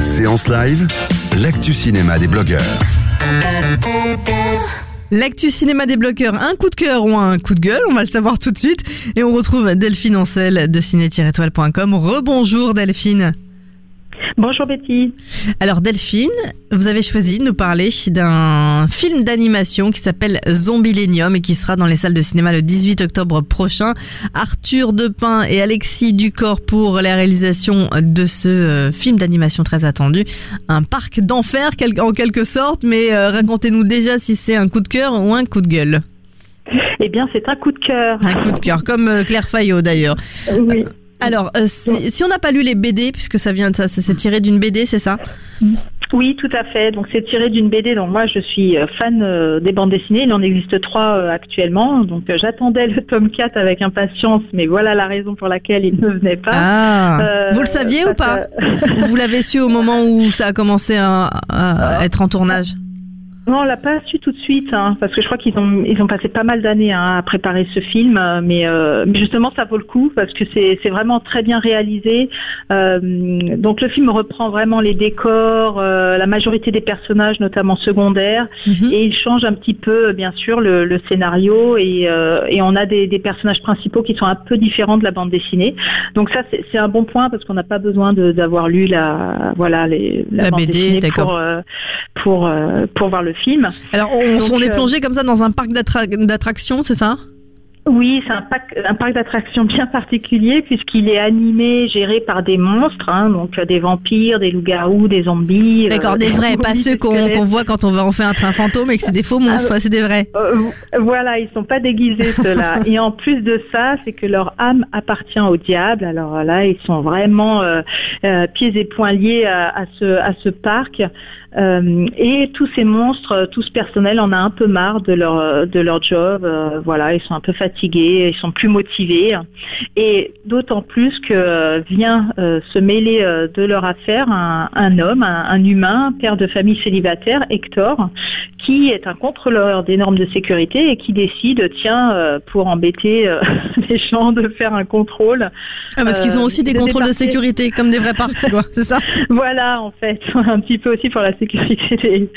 Séance live, l'actu cinéma des blogueurs. L'actu cinéma des bloqueurs, un coup de cœur ou un coup de gueule, on va le savoir tout de suite. Et on retrouve Delphine Ancel de ciné-étoile.com. Rebonjour Delphine. Bonjour Betty. Alors Delphine, vous avez choisi de nous parler d'un film d'animation qui s'appelle Zombilenium et qui sera dans les salles de cinéma le 18 octobre prochain. Arthur Depin et Alexis Ducor pour la réalisation de ce euh, film d'animation très attendu. Un parc d'enfer en quelque sorte, mais euh, racontez-nous déjà si c'est un coup de cœur ou un coup de gueule. Eh bien, c'est un coup de cœur. Un coup de cœur, comme euh, Claire Fayot d'ailleurs. Oui. Alors, euh, si, si on n'a pas lu les BD, puisque ça vient de ça, s'est tiré d'une BD, c'est ça Oui, tout à fait. Donc, c'est tiré d'une BD. Donc, moi, je suis euh, fan euh, des bandes dessinées. Il en existe trois euh, actuellement. Donc, j'attendais le tome 4 avec impatience, mais voilà la raison pour laquelle il ne venait pas. Ah, vous le saviez ou pas que- Vous l'avez su au moment où ça a commencé à, à être en tournage Non, on l'a pas su tout de suite, hein, parce que je crois qu'ils ont ils ont passé pas mal d'années hein, à préparer ce film, euh, mais, euh, mais justement ça vaut le coup parce que c'est c'est vraiment très bien réalisé. Euh, donc le film reprend vraiment les décors, euh, la majorité des personnages, notamment secondaires, Mhm. et il change un petit peu, bien sûr, le, le scénario et, et on a des, des personnages principaux qui sont un peu différents de la bande dessinée. Donc ça c'est c'est un bon point parce qu'on n'a pas besoin de- d'avoir lu la voilà les La bande BD, dessinée d'accord. pour pour euh, pour voir le film. Alors, on, Donc, on est euh, plongé comme ça dans un parc d'attra- d'attractions, c'est ça? Oui, c'est un, parc- un parc d'attractions bien particulier puisqu'il est animé, géré par des monstres, hein, donc euh, des vampires, des loups-garous, des zombies. euh, D'accord, des vrais, pas ceux qu'on voit quand on va en faire un train fantôme et que c'est des faux monstres, c'est des vrais. Euh, voilà, ils sont pas déguisés ceux-là. Et en plus de ça, c'est que leur âme appartient au diable. Alors là, ils sont vraiment euh, pieds et poings liés à, à ce à ce parc. Euh, et tous ces monstres, tout ce personnel en a un peu marre de leur de leur job. Euh, voilà, ils sont un peu fatigués, ils sont plus motivés. Et d'autant plus que vient euh, se mêler euh, de leur affaire un, un homme, un, un humain, père de famille célibataire, Hector, qui est un contrôleur des normes de sécurité et qui décide, tiens, euh, pour embêter les gens, de faire un contrôle. Ah, parce qu'ils ont aussi des de contrôles de sécurité, comme des vrais parcs, quoi, c'est ça? Voilà, en fait, un petit peu aussi pour la sécurité des,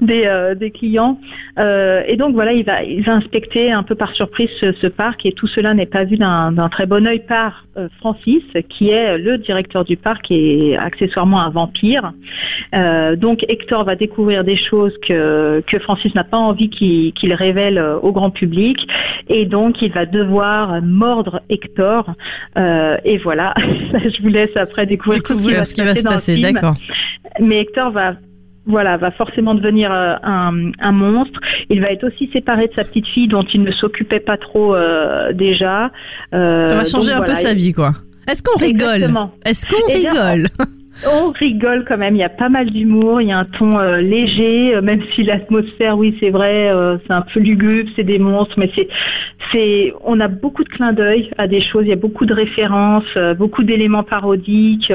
des, des clients. Et donc voilà, il va, il va inspecter un peu par surprise ce, ce parc et tout cela n'est pas vu d'un très bon œil par euh, Francis, qui est le directeur du parc et accessoirement un vampire. Euh, donc Hector va découvrir des choses que, que Francis n'a pas envie qu'il révèle euh, au grand public et donc il va devoir mordre Hector. Euh, et voilà, je vous laisse après découvrir tout Découvrir ce qui va se passer, d'accord. Mais Hector va voilà, va forcément devenir euh, un, un monstre. Il va être aussi séparé de sa petite fille dont il ne s'occupait pas trop euh, déjà. Euh, Ça va changer donc un peu sa vie, quoi. Est-ce qu'on rigole? Est-ce qu'on Eh bien, rigole? On rigole quand même, il y a pas mal d'humour, il y a un ton euh, léger, euh, même si l'atmosphère, oui c'est vrai, euh, c'est un peu lugubre, c'est des monstres, mais c'est, on a beaucoup de clins d'œil à des choses, il y a beaucoup de références, beaucoup d'éléments parodiques.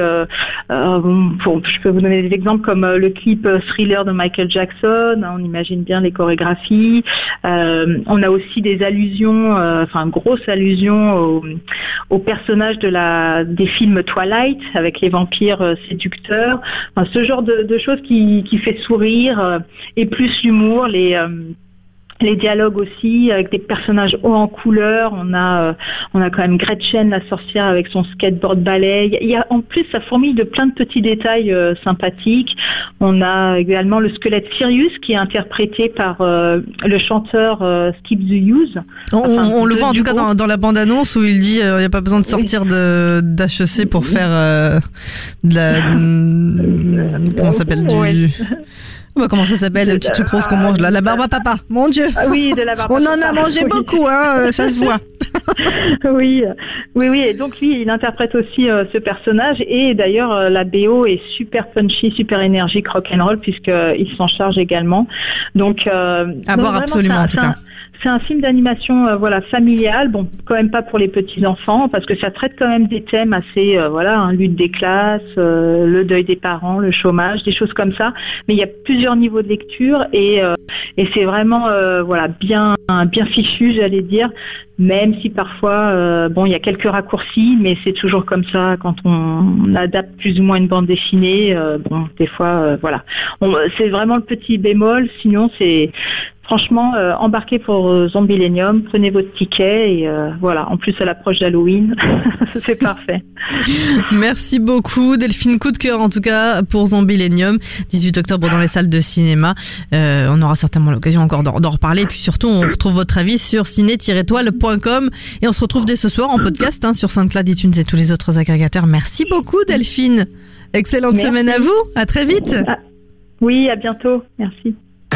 bon, je peux vous donner des exemples comme le clip Thriller de Michael Jackson, hein, on imagine bien les chorégraphies. On a aussi des allusions, enfin grosses allusions au, au personnage de la des films Twilight avec les vampires séducteurs. Enfin, ce genre de, de choses qui, qui fait sourire euh, et plus l'humour, les euh, les dialogues aussi avec des personnages hauts en couleur. On a, euh, on a quand même Gretchen, la sorcière, avec son skateboard ballet. Il y a en plus, ça fourmille de plein de petits détails euh, sympathiques. On a également le squelette Sirius qui est interprété par euh, le chanteur Skip the Use. On, le voit en tout cas dans, la bande-annonce où il dit il n'y a pas besoin de sortir de d'HEC pour faire de la comment s'appelle du bah, comment ça s'appelle, le petit truc rose qu'on mange là La barbe à papa, mon Dieu ah Oui, de la barbe On en a mangé beaucoup, hein, euh, ça se voit. oui, oui, oui. Et donc lui, il interprète aussi euh, ce personnage. Et d'ailleurs, euh, la BO est super punchy, super énergique, rock and roll, puisqu'il s'en charge également. Donc, à voir absolument en tout cas. C'est un film d'animation euh, voilà familial, bon quand même pas pour les petits enfants parce que ça traite quand même des thèmes assez euh, voilà hein, lutte des classes, euh, le deuil des parents, le chômage, des choses comme ça. Mais il y a plusieurs niveaux de lecture et et c'est vraiment voilà bien bien fichu j'allais dire, même si parfois bon il y a quelques raccourcis, mais c'est toujours comme ça quand on, adapte plus ou moins une bande dessinée. bon des fois voilà, c'est vraiment le petit bémol. Sinon c'est franchement, euh, embarquez pour euh, Zombilenium, prenez votre ticket et euh, voilà. En plus, à l'approche d'Halloween, c'est parfait. Merci beaucoup, Delphine. Coup de cœur en tout cas pour Zombilenium, 18 octobre dans les salles de cinéma. on aura certainement l'occasion encore d'en reparler. Et puis surtout, on retrouve votre avis sur ciné-toile.com et on se retrouve dès ce soir en podcast hein, sur SoundCloud, iTunes et tous les autres agrégateurs. Merci beaucoup, Delphine. Excellente semaine à vous. À très vite. Ah, oui, à bientôt. Merci.